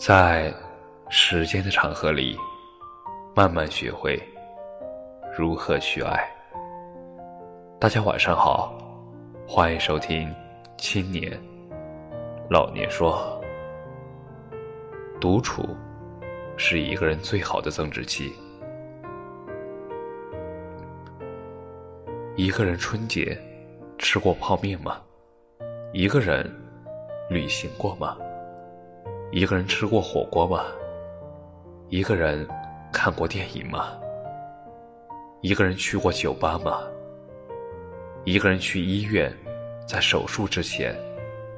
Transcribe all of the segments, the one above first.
在时间的长河里，慢慢学会如何去爱。大家晚上好，欢迎收听《青年老年说》。独处是一个人最好的增值期。一个人春节吃过泡面吗？一个人旅行过吗？一个人吃过火锅吗？一个人看过电影吗？一个人去过酒吧吗？一个人去医院，在手术之前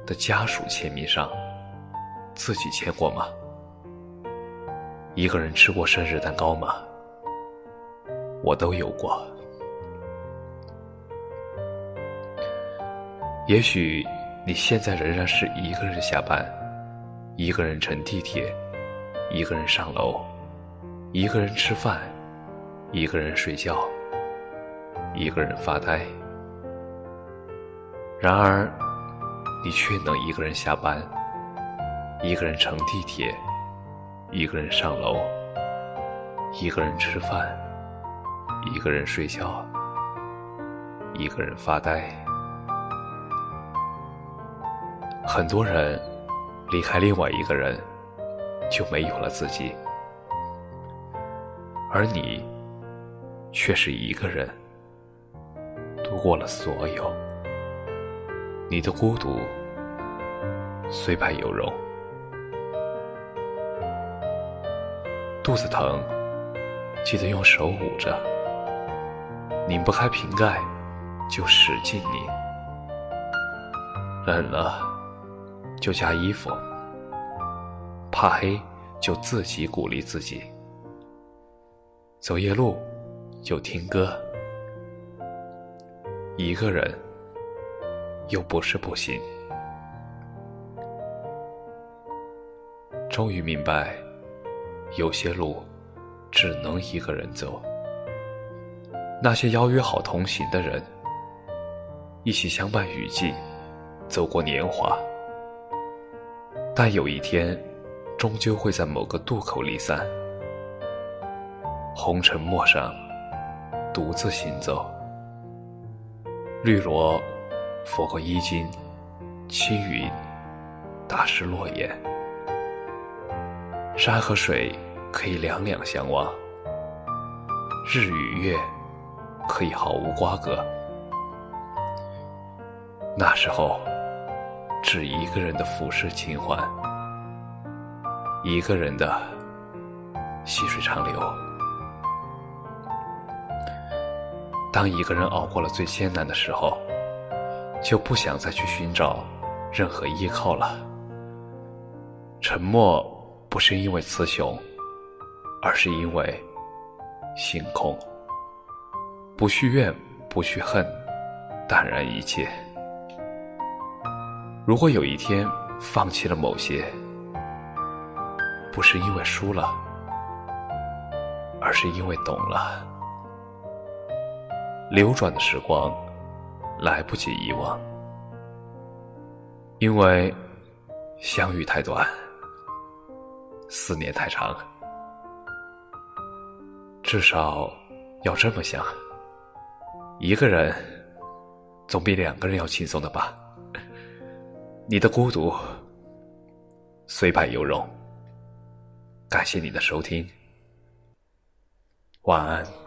的家属签名上，自己签过吗？一个人吃过生日蛋糕吗？我都有过。也许你现在仍然是一个人下班。一个人乘地铁，一个人上楼，一个人吃饭，一个人睡觉，一个人发呆。然而，你却能一个人下班，一个人乘地铁，一个人上楼，一个人吃饭，一个人睡觉，一个人发呆。很多人。离开另外一个人，就没有了自己，而你却是一个人度过了所有。你的孤独虽败犹荣，肚子疼记得用手捂着，拧不开瓶盖就使劲拧，冷了。就加衣服，怕黑就自己鼓励自己，走夜路就听歌，一个人又不是不行。终于明白，有些路只能一个人走。那些邀约好同行的人，一起相伴雨季，走过年华。但有一天，终究会在某个渡口离散。红尘陌上，独自行走。绿萝拂过衣襟，青云打湿落叶。山和水可以两两相望，日与月可以毫无瓜葛。那时候。只一个人的俯视情欢，一个人的细水长流。当一个人熬过了最艰难的时候，就不想再去寻找任何依靠了。沉默不是因为雌雄，而是因为心空。不去怨，不去恨，淡然一切。如果有一天放弃了某些，不是因为输了，而是因为懂了。流转的时光来不及遗忘，因为相遇太短，思念太长。至少要这么想，一个人总比两个人要轻松的吧。你的孤独虽败犹荣。感谢你的收听，晚安。